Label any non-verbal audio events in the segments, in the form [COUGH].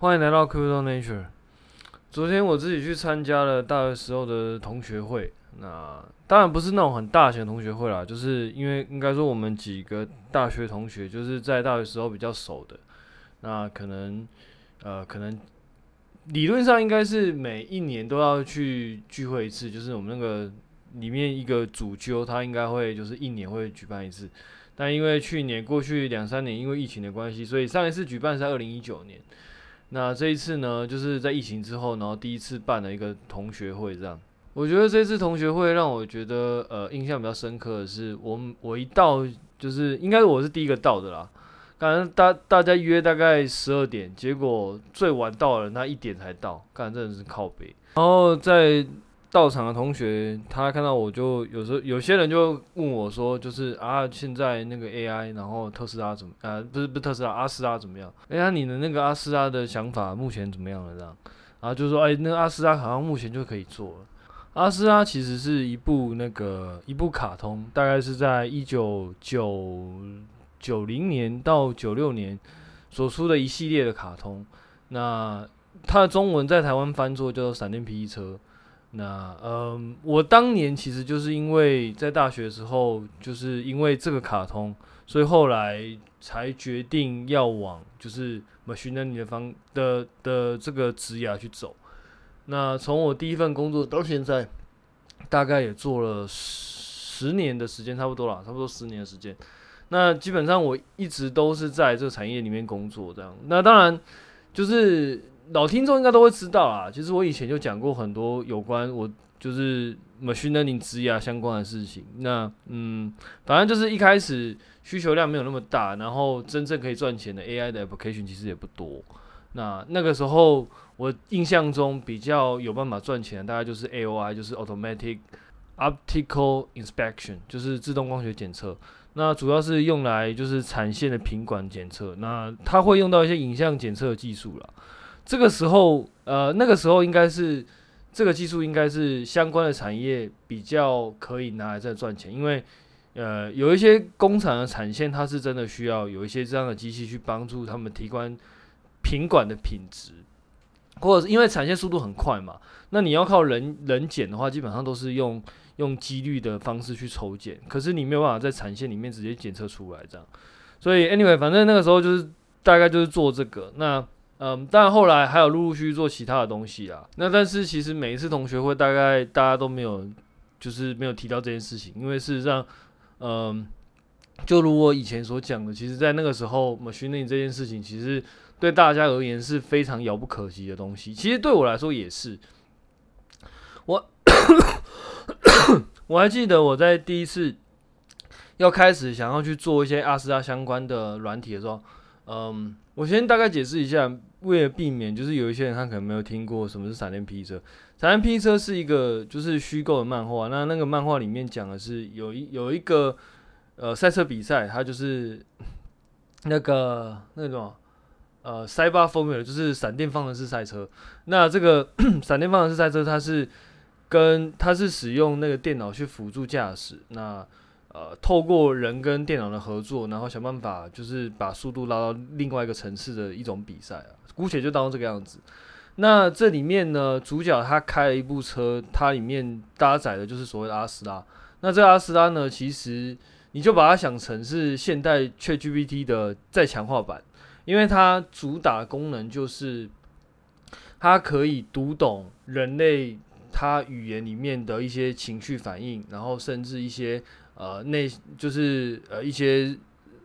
欢迎来到 Crypto Nature。昨天我自己去参加了大学时候的同学会，那当然不是那种很大型的同学会啦，就是因为应该说我们几个大学同学就是在大学时候比较熟的，那可能呃可能理论上应该是每一年都要去聚会一次，就是我们那个里面一个主揪他应该会就是一年会举办一次，但因为去年过去两三年因为疫情的关系，所以上一次举办是在二零一九年。那这一次呢，就是在疫情之后，然后第一次办了一个同学会，这样。我觉得这次同学会让我觉得，呃，印象比较深刻的是，我我一到，就是应该我是第一个到的啦。感觉大大家约大概十二点，结果最晚到的人他一点才到，干真的是靠北。然后在。到场的同学，他看到我就有时候有些人就问我说，就是啊，现在那个 AI，然后特斯拉怎么啊？不是不是特斯拉，阿斯拉怎么样？哎呀，你的那个阿斯拉的想法目前怎么样了？这样，然后就说，哎，那阿斯拉好像目前就可以做了。阿斯拉其实是一部那个一部卡通，大概是在一九九九零年到九六年所出的一系列的卡通。那它的中文在台湾翻作叫做《闪电霹雳车》。那嗯，我当年其实就是因为在大学的时候，就是因为这个卡通，所以后来才决定要往就是 machine learning 的方的的这个职涯去走。那从我第一份工作到现在，大概也做了十年的时间，差不多啦，差不多十年的时间。那基本上我一直都是在这个产业里面工作，这样。那当然就是。老听众应该都会知道啊，其实我以前就讲过很多有关我就是 machine learning 职涯相关的事情。那嗯，反正就是一开始需求量没有那么大，然后真正可以赚钱的 AI 的 application 其实也不多。那那个时候我印象中比较有办法赚钱的，大概就是 AOI，就是 automatic optical inspection，就是自动光学检测。那主要是用来就是产线的品管检测，那它会用到一些影像检测技术了。这个时候，呃，那个时候应该是这个技术应该是相关的产业比较可以拿来再赚钱，因为呃，有一些工厂的产线，它是真的需要有一些这样的机器去帮助他们提高品管的品质，或者是因为产线速度很快嘛，那你要靠人人检的话，基本上都是用用几率的方式去抽检，可是你没有办法在产线里面直接检测出来这样，所以 anyway，反正那个时候就是大概就是做这个那。嗯，但后来还有陆陆续续做其他的东西啊。那但是其实每一次同学会，大概大家都没有，就是没有提到这件事情，因为事实上，嗯，就如我以前所讲的，其实在那个时候 machining 这件事情，其实对大家而言是非常遥不可及的东西。其实对我来说也是。我 [COUGHS] 我还记得我在第一次要开始想要去做一些阿斯拉相关的软体的时候，嗯，我先大概解释一下。为了避免，就是有一些人他可能没有听过什么是闪电霹雳车。闪电霹雳车是一个就是虚构的漫画，那那个漫画里面讲的是有一有一个呃赛车比赛，它就是那个那种呃 Cyber Formula，就是闪电方程式赛车。那这个 [COUGHS] 闪电方程式赛车，它是跟它是使用那个电脑去辅助驾驶。那呃，透过人跟电脑的合作，然后想办法就是把速度拉到另外一个层次的一种比赛啊。姑且就当这个样子。那这里面呢，主角他开了一部车，它里面搭载的就是所谓的阿斯拉。那这个阿斯拉呢，其实你就把它想成是现代 ChatGPT 的再强化版，因为它主打功能就是它可以读懂人类他语言里面的一些情绪反应，然后甚至一些呃内就是呃一些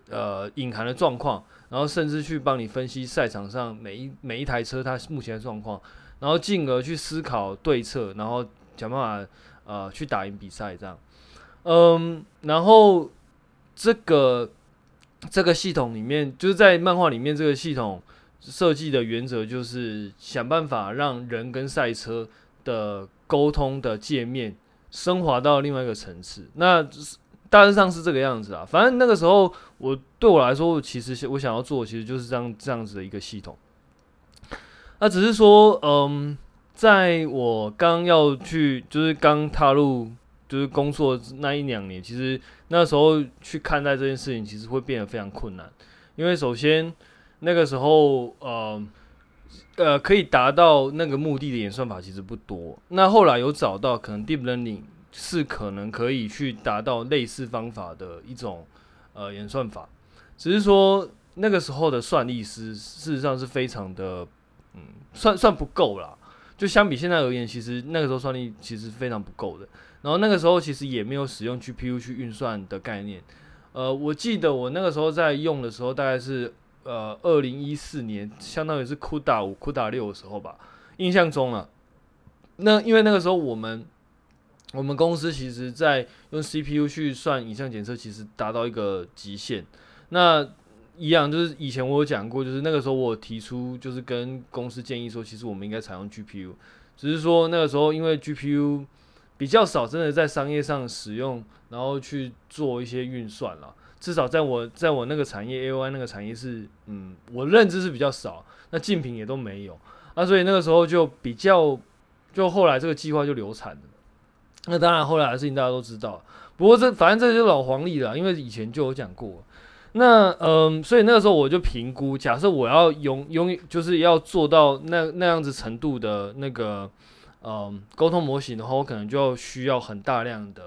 呃隐含的状况。然后甚至去帮你分析赛场上每一每一台车它目前的状况，然后进而去思考对策，然后想办法呃去打赢比赛这样。嗯，然后这个这个系统里面就是在漫画里面这个系统设计的原则就是想办法让人跟赛车的沟通的界面升华到另外一个层次。那大致上是这个样子啊，反正那个时候我对我来说，其实我想要做，其实就是这样这样子的一个系统。那只是说，嗯，在我刚要去，就是刚踏入就是工作那一两年，其实那时候去看待这件事情，其实会变得非常困难，因为首先那个时候，呃，呃，可以达到那个目的的演算法其实不多。那后来有找到，可能 deep learning 是可能可以去达到类似方法的一种呃演算法，只是说那个时候的算力是事实上是非常的，嗯，算算不够啦。就相比现在而言，其实那个时候算力其实非常不够的。然后那个时候其实也没有使用 GPU 去运算的概念。呃，我记得我那个时候在用的时候，大概是呃二零一四年，相当于是 CUDA 五、CUDA 六的时候吧，印象中啊。那因为那个时候我们我们公司其实在用 CPU 去算影像检测，其实达到一个极限。那一样就是以前我有讲过，就是那个时候我提出就是跟公司建议说，其实我们应该采用 GPU，只是说那个时候因为 GPU。比较少，真的在商业上使用，然后去做一些运算了。至少在我在我那个产业，AOI 那个产业是，嗯，我认知是比较少。那竞品也都没有，那所以那个时候就比较，就后来这个计划就流产了。那当然后来的事情大家都知道，不过这反正这就是老黄历了，因为以前就有讲过。那嗯，所以那个时候我就评估，假设我要用用，就是要做到那那样子程度的那个。嗯，沟通模型的话，我可能就要需要很大量的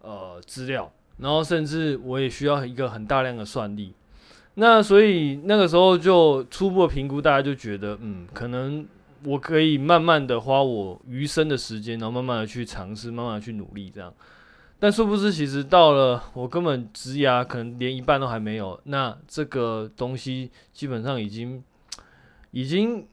呃资料，然后甚至我也需要一个很大量的算力。那所以那个时候就初步的评估，大家就觉得，嗯，可能我可以慢慢的花我余生的时间，然后慢慢的去尝试，慢慢的去努力这样。但殊不知，其实到了我根本职涯可能连一半都还没有，那这个东西基本上已经已经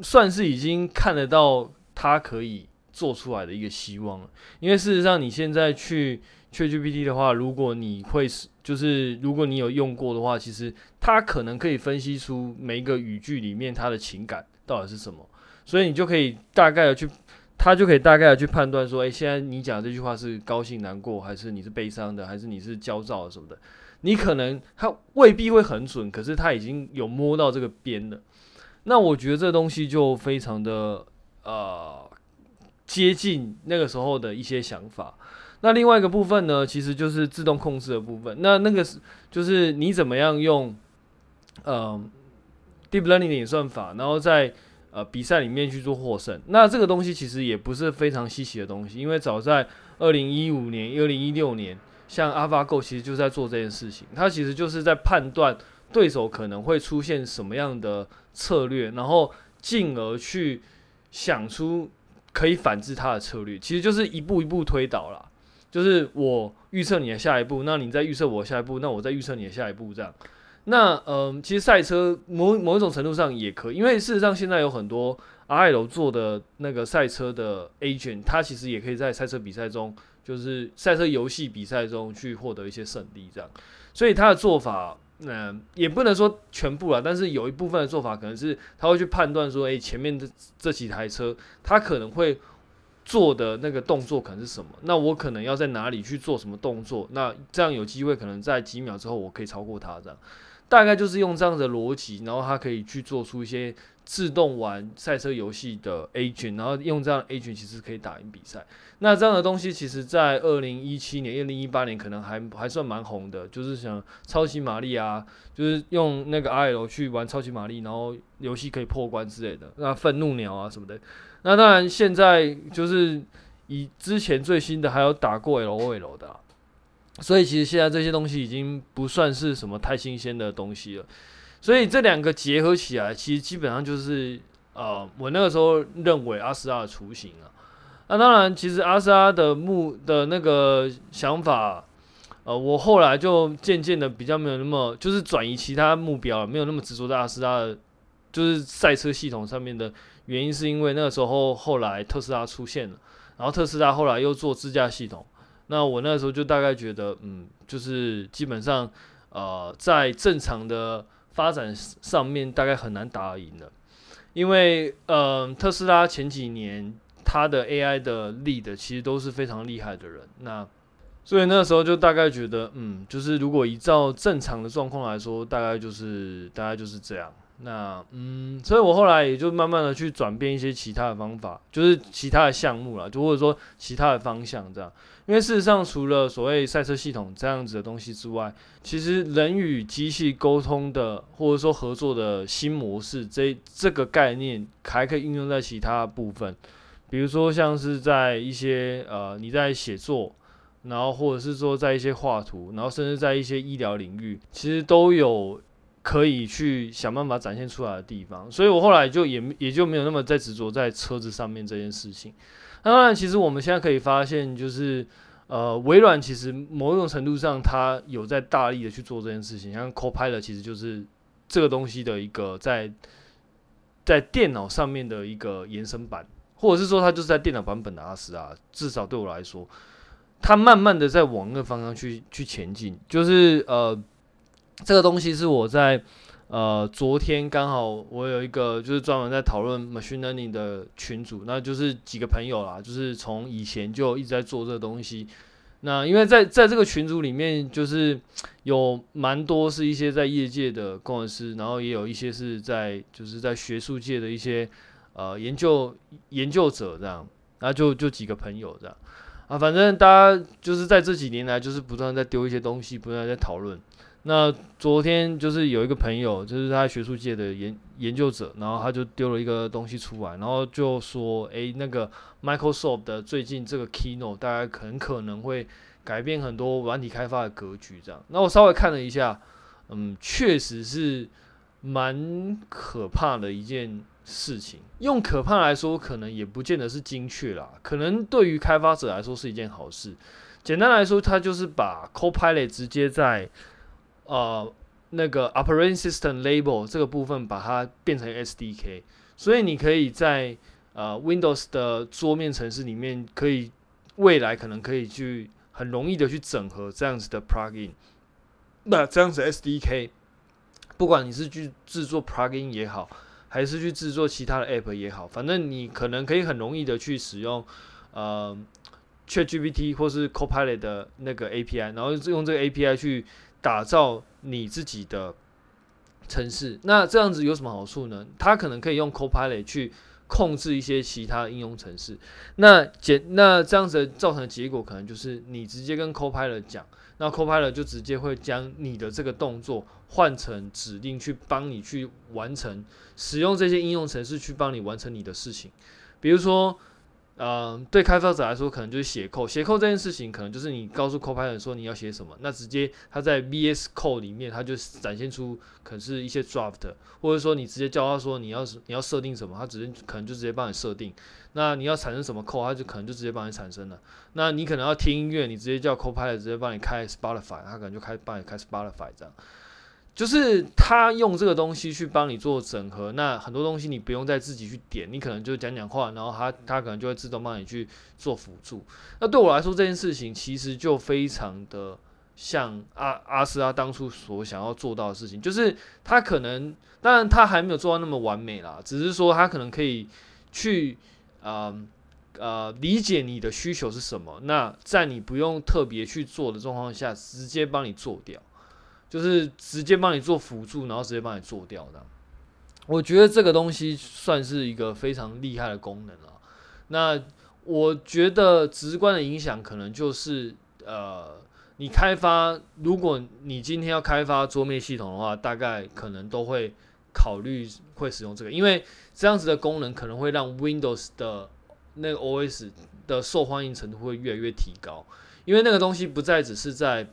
算是已经看得到。它可以做出来的一个希望了，因为事实上你现在去 ChatGPT 的话，如果你会是就是如果你有用过的话，其实它可能可以分析出每一个语句里面它的情感到底是什么，所以你就可以大概的去，他就可以大概的去判断说，诶，现在你讲这句话是高兴、难过，还是你是悲伤的，还是你是焦躁什么的，你可能他未必会很准，可是他已经有摸到这个边了。那我觉得这东西就非常的。呃，接近那个时候的一些想法。那另外一个部分呢，其实就是自动控制的部分。那那个是就是你怎么样用呃 deep learning 的演算法，然后在呃比赛里面去做获胜。那这个东西其实也不是非常稀奇的东西，因为早在二零一五年、二零一六年，像 AlphaGo 其实就在做这件事情。它其实就是在判断对手可能会出现什么样的策略，然后进而去。想出可以反制他的策略，其实就是一步一步推导啦。就是我预测你的下一步，那你再预测我下一步，那我再预测你的下一步，这样。那嗯，其实赛车某某一种程度上也可以，因为事实上现在有很多 RL 做的那个赛车的 agent，它其实也可以在赛车比赛中，就是赛车游戏比赛中去获得一些胜利，这样。所以他的做法。嗯、也不能说全部了，但是有一部分的做法可能是他会去判断说，诶、前面的这几台车，他可能会做的那个动作可能是什么？那我可能要在哪里去做什么动作？那这样有机会可能在几秒之后我可以超过他，这样大概就是用这样的逻辑，然后他可以去做出一些。自动玩赛车游戏的 agent，然后用这样的 agent 其实可以打赢比赛。那这样的东西，其实在二零一七年、二零一八年可能还还算蛮红的，就是像超级玛丽啊，就是用那个 IL 去玩超级玛丽，然后游戏可以破关之类的。那愤怒鸟啊什么的。那当然现在就是以之前最新的还有打过 LOL 的啊，所以其实现在这些东西已经不算是什么太新鲜的东西了。所以这两个结合起来，其实基本上就是呃，我那个时候认为阿斯拉的雏形啊。那当然，其实阿斯拉的目的那个想法，呃，我后来就渐渐的比较没有那么，就是转移其他目标，没有那么执着在阿斯拉的，就是赛车系统上面的原因，是因为那个时候后来特斯拉出现了，然后特斯拉后来又做自驾系统，那我那时候就大概觉得，嗯，就是基本上呃，在正常的。发展上面大概很难打赢的，因为呃，特斯拉前几年它的 AI 的 lead 其实都是非常厉害的人，那所以那时候就大概觉得，嗯，就是如果依照正常的状况来说，大概就是大概就是这样。那嗯，所以我后来也就慢慢的去转变一些其他的方法，就是其他的项目啦，就或者说其他的方向这样。因为事实上，除了所谓赛车系统这样子的东西之外，其实人与机器沟通的或者说合作的新模式，这这个概念还可以应用在其他部分，比如说像是在一些呃你在写作，然后或者是说在一些画图，然后甚至在一些医疗领域，其实都有。可以去想办法展现出来的地方，所以我后来就也也就没有那么在执着在车子上面这件事情。那当然，其实我们现在可以发现，就是呃，微软其实某种程度上，它有在大力的去做这件事情。像 Copilot 其实就是这个东西的一个在在电脑上面的一个延伸版，或者是说它就是在电脑版本的阿斯啊。至少对我来说，它慢慢的在往那个方向去去前进，就是呃。这个东西是我在呃昨天刚好我有一个就是专门在讨论 machine learning 的群组，那就是几个朋友啦，就是从以前就一直在做这个东西。那因为在在这个群组里面，就是有蛮多是一些在业界的工程师，然后也有一些是在就是在学术界的一些呃研究研究者这样，然后就就几个朋友这样啊，反正大家就是在这几年来就是不断在丢一些东西，不断在讨论。那昨天就是有一个朋友，就是他学术界的研研究者，然后他就丢了一个东西出来，然后就说：“诶，那个 Microsoft 的最近这个 Keynote 大概很可能会改变很多软体开发的格局。”这样，那我稍微看了一下，嗯，确实是蛮可怕的一件事情。用可怕来说，可能也不见得是精确啦，可能对于开发者来说是一件好事。简单来说，他就是把 Copilot 直接在呃，那个 operating system label 这个部分把它变成 SDK，所以你可以在呃 Windows 的桌面程式里面，可以未来可能可以去很容易的去整合这样子的 plugin，那这样子 SDK，不管你是去制作 plugin 也好，还是去制作其他的 app 也好，反正你可能可以很容易的去使用呃 ChatGPT 或是 Copilot 的那个 API，然后用这个 API 去。打造你自己的城市，那这样子有什么好处呢？它可能可以用 Copilot 去控制一些其他应用程式。那简那这样子造成的结果，可能就是你直接跟 Copilot 讲，那 Copilot 就直接会将你的这个动作换成指令，去帮你去完成使用这些应用程式去帮你完成你的事情，比如说。呃，对开发者来说，可能就是写 code。写 code 这件事情，可能就是你告诉 Copilot 说你要写什么，那直接他在 VS Code 里面，他就展现出可能是一些 draft，或者说你直接叫他说你要你要设定什么，他直接可能就直接帮你设定。那你要产生什么 code，他就可能就直接帮你产生了。那你可能要听音乐，你直接叫 Copilot 直接帮你开 Spotify，他可能就开帮你开 Spotify 这样。就是他用这个东西去帮你做整合，那很多东西你不用再自己去点，你可能就讲讲话，然后他他可能就会自动帮你去做辅助。那对我来说，这件事情其实就非常的像阿阿斯拉当初所想要做到的事情，就是他可能当然他还没有做到那么完美啦，只是说他可能可以去呃呃理解你的需求是什么，那在你不用特别去做的状况下，直接帮你做掉。就是直接帮你做辅助，然后直接帮你做掉的。我觉得这个东西算是一个非常厉害的功能了。那我觉得直观的影响可能就是，呃，你开发，如果你今天要开发桌面系统的话，大概可能都会考虑会使用这个，因为这样子的功能可能会让 Windows 的那个 OS 的受欢迎程度会越来越提高，因为那个东西不再只是在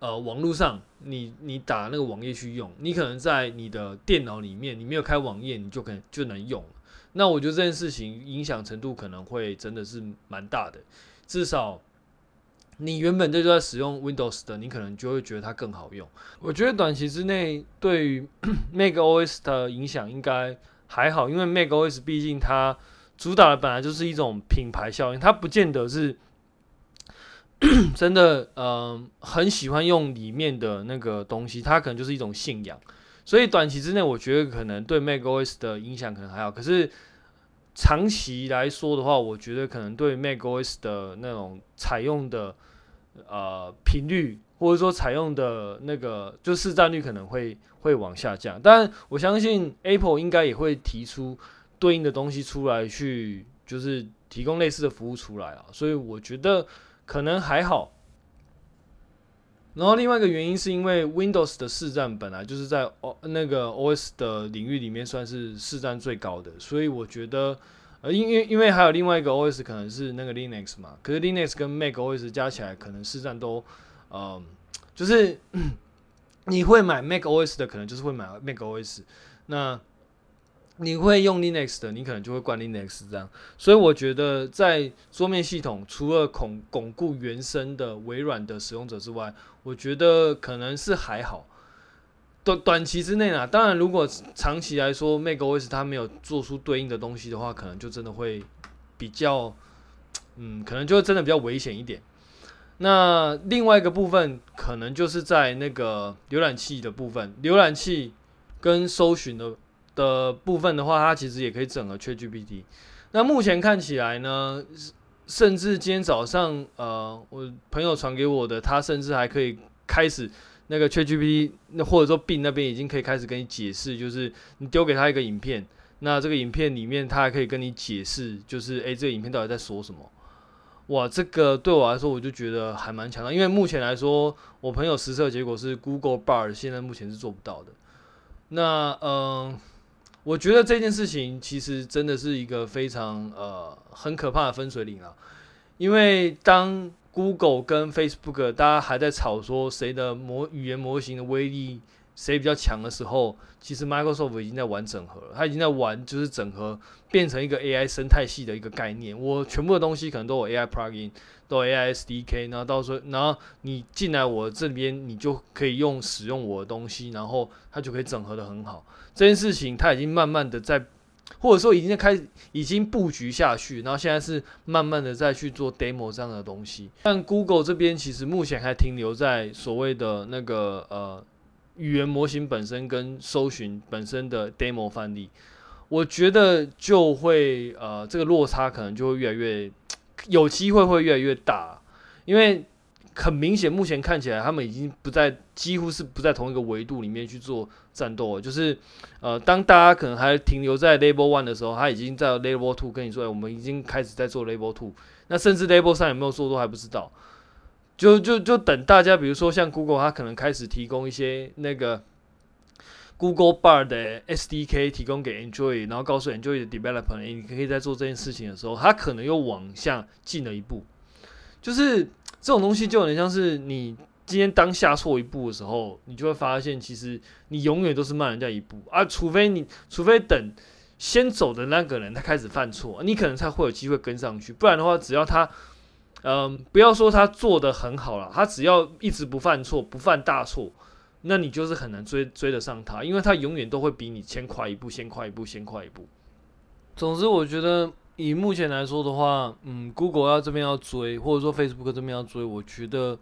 呃，网络上你你打那个网页去用，你可能在你的电脑里面，你没有开网页，你就可能就能用。那我觉得这件事情影响程度可能会真的是蛮大的。至少你原本就在使用 Windows 的，你可能就会觉得它更好用。我觉得短期之内对于 [COUGHS] macOS 的影响应该还好，因为 macOS 毕竟它主打的本来就是一种品牌效应，它不见得是。[CLEARS THROAT] 真的，嗯、很喜欢用里面的那个东西，它可能就是一种信仰。所以短期之内，我觉得可能对 macOS 的影响可能还好。可是长期来说的话，我觉得可能对 macOS 的那种采用的呃频率或者说采用的那个就市占率可能会会往下降。但我相信 Apple 应该也会提出对应的东西出来，去就是提供类似的服务出来啊。所以我觉得可能还好。然后另外一个原因是因为 Windows 的市占本来就是在 O 那个 OS 的领域里面算是市占最高的，所以我觉得。呃，因因因为还有另外一个 OS 可能是那个 Linux 嘛，可是 Linux 跟 Mac OS 加起来可能市占都，呃，就是 [CLEARS THROAT] 你会买 Mac OS 的，可能就是会买 Mac OS，那你会用 Linux 的，你可能就会灌 Linux 这样。所以我觉得在桌面系统，除了巩巩固原生的微软的使用者之外，我觉得可能是还好。短短期之内啊，当然，如果长期来说，macOS 它没有做出对应的东西的话，可能就真的会比较，嗯，可能就真的比较危险一点。那另外一个部分，可能就是在那个浏览器的部分，浏览器跟搜寻的的部分的话，它其实也可以整合 ChatGPT。那目前看起来呢，甚至今天早上，呃，我朋友传给我的，他甚至还可以开始。那个 ChatGPT，那或者说 B 那边已经可以开始跟你解释，就是你丢给他一个影片，那这个影片里面他还可以跟你解释，就是诶、这个影片到底在说什么？哇，这个对我来说我就觉得还蛮强的，因为目前来说，我朋友实测结果是 Google Bar 现在目前是做不到的。那嗯、我觉得这件事情其实真的是一个非常呃很可怕的分水岭了，因为当 Google 跟 Facebook，大家还在吵说谁的模语言模型的威力谁比较强的时候，其实 Microsoft 已经在玩整合了，它已经在玩就是整合变成一个 AI 生态系的一个概念。我全部的东西可能都有 AI plugin，都有 AI SDK，然后到时候然后你进来我这边，你就可以用使用我的东西，然后它就可以整合得很好。这件事情它已经慢慢的在。或者说已经在开始，已经布局下去，然后现在是慢慢的在去做 demo 这样的东西。但 Google 这边其实目前还停留在所谓的那个呃语言模型本身跟搜寻本身的 demo 范例，我觉得就会呃这个落差可能就会越来越 [TSK] 有机会会越来越大，因为。很明显，目前看起来他们已经不在，几乎是不在同一个维度里面去做战斗了。就是，呃，当大家可能还停留在 Level One 的时候，他已经在 Level Two 跟你说，欸，我们已经开始在做 Level Two。那甚至 Level 三有没有做都还不知道。就就就等大家，比如说像 Google，它可能开始提供一些那个 Google Bar 的 SDK 提供给 Android，然后告诉 Android 的 Developer，你可以在做这件事情的时候，它可能又往下进了一步，就是。这种东西就有点像是你今天当下错一步的时候，你就会发现，其实你永远都是慢人家一步啊，除非你，除非等先走的那个人他开始犯错，你可能才会有机会跟上去。不然的话，只要他，嗯、不要说他做的很好了，他只要一直不犯错，不犯大错，那你就是很难追追得上他，因为他永远都会比你先快一步，先快一步，先快一步。总之，我觉得。以目前来说的话，嗯，Google 要这边要追，或者说 Facebook 这边要追，我觉得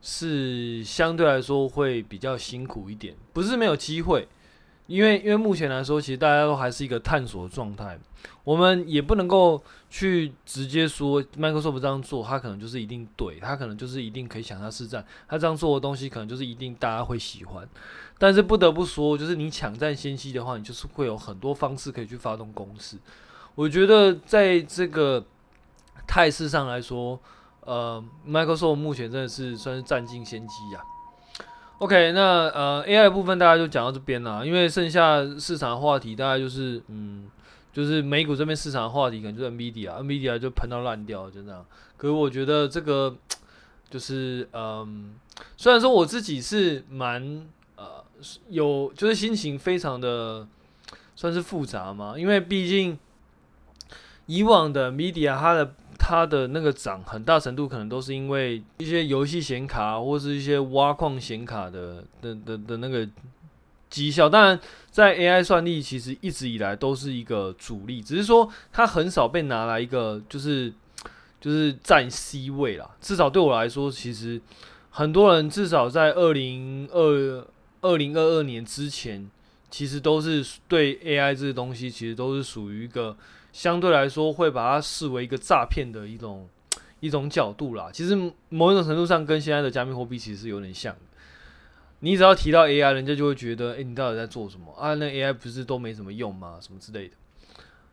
是相对来说会比较辛苦一点。不是没有机会，因为因为目前来说，其实大家都还是一个探索状态。我们也不能够去直接说 Microsoft 这样做，它可能就是一定对，它可能就是一定可以抢下市占，它这样做的东西可能就是一定大家会喜欢。但是不得不说，就是你抢占先机的话，你就是会有很多方式可以去发动攻势。我觉得在这个态势上来说，呃，Microsoft 目前真的是算是占尽先机呀。OK，那呃 AI 部分大家就讲到这边了，因为剩下市场话题大概就是嗯，就是美股这边市场的话题可能就是 NVIDIA，NVIDIA 就喷到烂掉，就这样。可是我觉得这个就是嗯，虽然说我自己是蛮呃有，就是心情非常的算是复杂嘛，因为毕竟。以往的 Media，它的它的那个涨，很大程度可能都是因为一些游戏显卡或是一些挖矿显卡的的的的那个绩效。当然，在 AI 算力其实一直以来都是一个主力，只是说它很少被拿来一个就是就是占 C 位啦。至少对我来说，其实很多人至少在二零二二零二二年之前，其实都是对 AI 这个东西，其实都是属于一个。相对来说，会把它视为一个诈骗的一种一种角度啦。其实某一种程度上跟现在的加密货币其实是有点像的。你只要提到 AI，人家就会觉得，诶，你到底在做什么啊？那 AI 不是都没什么用吗？什么之类的。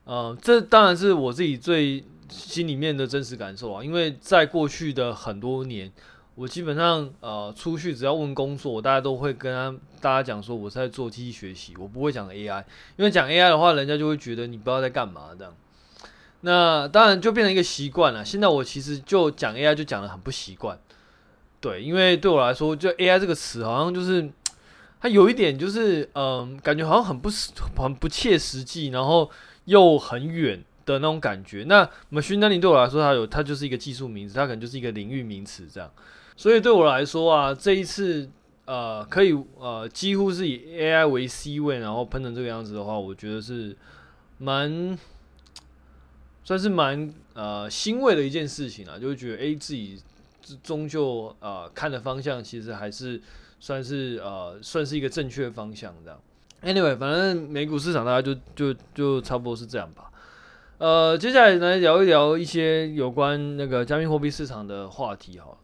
呃，这当然是我自己最心里面的真实感受啊。因为在过去的很多年，我基本上呃出去只要问工作，我大家都会跟他大家讲说我是在做机器学习，我不会讲 AI，因为讲 AI 的话，人家就会觉得你不知道在干嘛这样。那当然就变成一个习惯了。现在我其实就讲 AI 就讲得很不习惯。对，因为对我来说，就 AI 这个词好像就是它有一点就是，嗯、感觉好像很不实很不切实际，然后又很远的那种感觉。那 machine learning 对我来说，它有它就是一个技术名词，它可能就是一个领域名词这样。所以对我来说啊，这一次呃，可以呃，几乎是以 AI 为 C 位，然后喷成这个样子的话，我觉得是蛮算是蛮呃欣慰的一件事情啊，就会觉得诶自己。终究呃看的方向其实还是算是呃算是一个正确方向这样。Anyway，反正美股市场大家就就就差不多是这样吧。呃，接下来来聊一聊一些有关那个加密货币市场的话题哈。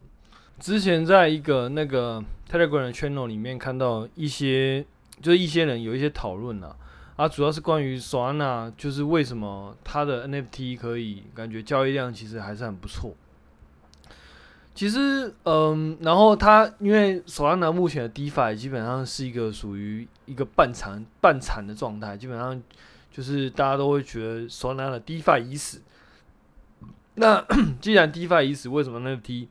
之前在一个那个 Telegram channel 里面看到一些就是一些人有一些讨论啊，啊主要是关于 Solana，就是为什么它的 NFT 可以感觉交易量其实还是很不错。其实，嗯，然后它因为 Solana 目前的 DeFi 基本上是一个属于一个半残半残的状态，基本上就是大家都会觉得 Solana 的 DeFi 已死。那 [COUGHS] 既然 DeFi 已死，为什么 NFT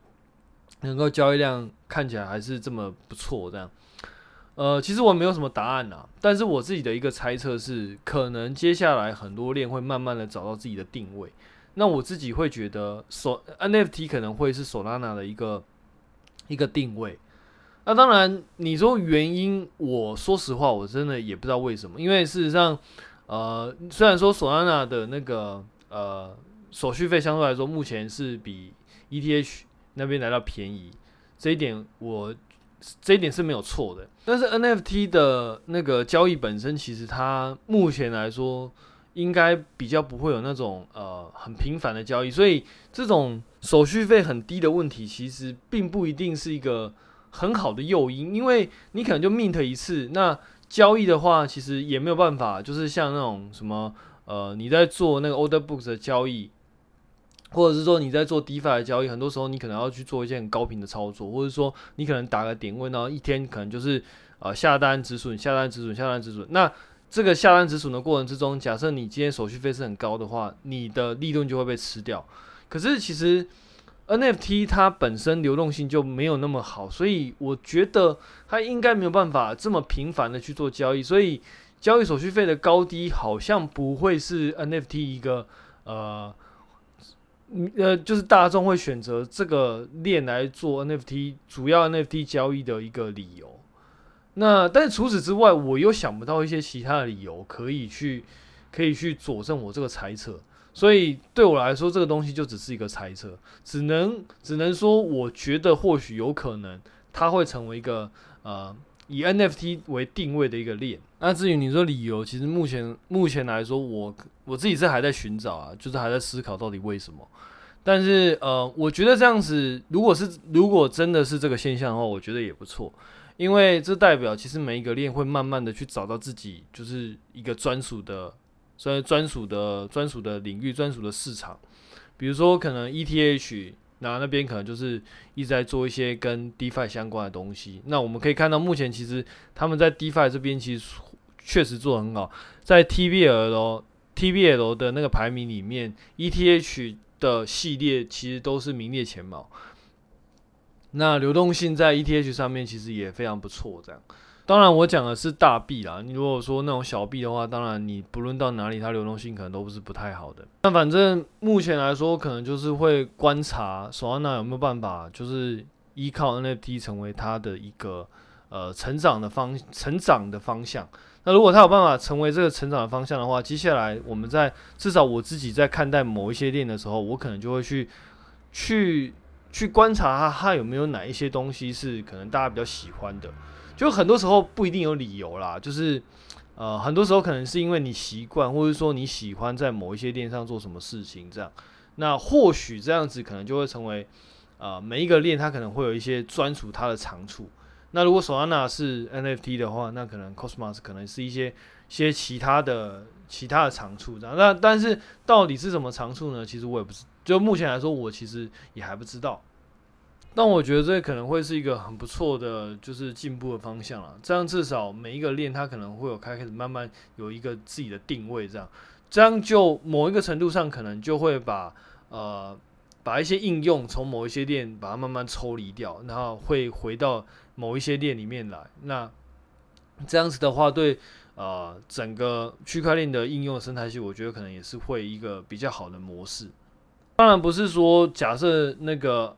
能够交易量看起来还是这么不错？这样，呃，其实我没有什么答案呐，但是我自己的一个猜测是，可能接下来很多链会慢慢的找到自己的定位。那我自己会觉得，索 NFT 可能会是 Solana 的一个一个定位。那当然，你说原因，我说实话，我真的也不知道为什么。因为事实上，呃，虽然说 Solana 的那个呃手续费相对来说目前是比 ETH 那边来到便宜，这一点我这一点是没有错的。但是 NFT 的那个交易本身，其实它目前来说。应该比较不会有那种呃很频繁的交易，所以这种手续费很低的问题，其实并不一定是一个很好的诱因，因为你可能就 mint 一次，那交易的话，其实也没有办法，就是像那种什么呃你在做那个 order books 的交易，或者是说你在做 DeFi 的交易，很多时候你可能要去做一些很高频的操作，或者说你可能打个点位，然后一天可能就是呃下单止损，下单止损，下单止损，那。这个下单止损的过程之中，假设你今天手续费是很高的话，你的利润就会被吃掉。可是其实 NFT 它本身流动性就没有那么好，所以我觉得它应该没有办法这么频繁的去做交易。所以交易手续费的高低好像不会是 NFT 一个呃呃，就是大众会选择这个链来做 NFT 主要 NFT 交易的一个理由。那但是除此之外，我又想不到一些其他的理由可以去，可以去佐证我这个猜测。所以对我来说，这个东西就只是一个猜测，只能只能说，我觉得或许有可能它会成为一个呃以 NFT 为定位的一个链。那至于你说理由，其实目前目前来说，我我自己是还在寻找啊，就是还在思考到底为什么。但是呃，我觉得这样子，如果是如果真的是这个现象的话，我觉得也不错。因为这代表，其实每一个链会慢慢的去找到自己，就是一个专属的，专专属的、专属的领域、专属的市场。比如说，可能 ETH 那那边可能就是一直在做一些跟 DeFi 相关的东西。那我们可以看到，目前其实他们在 DeFi 这边其实确实做得很好，在 TBL 哦 TBL 的那个排名里面，ETH 的系列其实都是名列前茅。那流动性在 ETH 上面其实也非常不错，这样。当然我讲的是大币啦，你如果说那种小币的话，当然你不论到哪里，它流动性可能都不是不太好的。那反正目前来说，可能就是会观察索安娜有没有办法，就是依靠 NFT 成为它的一个呃成长的方成长的方向。那如果它有办法成为这个成长的方向的话，接下来我们在至少我自己在看待某一些链的时候，我可能就会去去。去观察它，它有没有哪一些东西是可能大家比较喜欢的。就很多时候不一定有理由啦，就是呃，很多时候可能是因为你习惯，或者说你喜欢在某一些链上做什么事情这样。那或许这样子可能就会成为，呃，每一个链它可能会有一些专属它的长处。那如果 Solana 是 NFT 的话，那可能 Cosmos 可能是一些些其他的其他的长处这样。那但是到底是什么长处呢？其实我也不知，就目前来说，我其实也还不知道。但我觉得这可能会是一个很不错的，就是进步的方向了。这样至少每一个链它可能会有开始慢慢有一个自己的定位，这样，这样就某一个程度上可能就会把呃把一些应用从某一些链把它慢慢抽离掉，然后会回到某一些链里面来。那这样子的话，对呃整个区块链的应用生态系，我觉得可能也是会一个比较好的模式。当然不是说假设那个。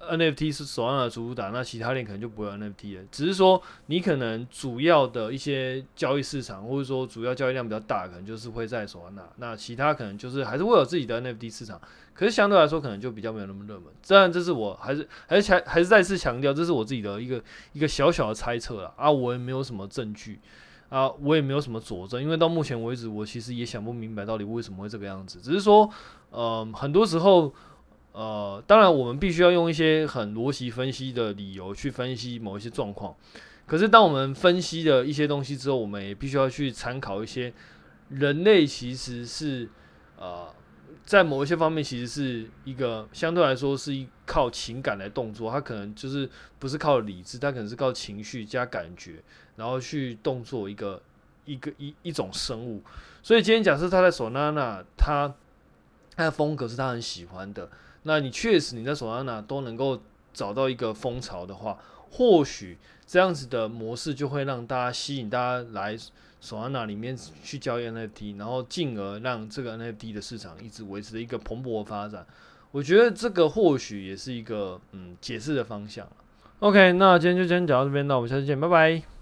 NFT 是手上的主打，那其他链可能就不会 NFT 了。只是说，你可能主要的一些交易市场，或者说主要交易量比较大，可能就是会在手上那。那其他可能就是还是会有自己的 NFT 市场，可是相对来说，可能就比较没有那么热门。当然，这是我还是还是强还是再次强调，这是我自己的一个一个小小的猜测了。啊，我也没有什么证据啊，我也没有什么佐证，因为到目前为止，我其实也想不明白到底为什么会这个样子。只是说，嗯、很多时候。呃，当然，我们必须要用一些很逻辑分析的理由去分析某一些状况。可是，当我们分析的一些东西之后，我们也必须要去参考一些人类其实是呃，在某一些方面其实是一个相对来说是一靠情感来动作，它可能就是不是靠理智，它可能是靠情绪加感觉，然后去动作一个一个一一种生物。所以，今天假设他在 Solana，他他的风格是他很喜欢的。那你确实你在 Solana 都能够找到一个风潮的话，或许这样子的模式就会让大家吸引大家来 Solana 里面去交易 NFT，然后进而让这个 NFT 的市场一直维持的一个蓬勃发展。我觉得这个或许也是一个嗯解释的方向。OK，那今天就先讲到这边，那我们下次见，拜拜。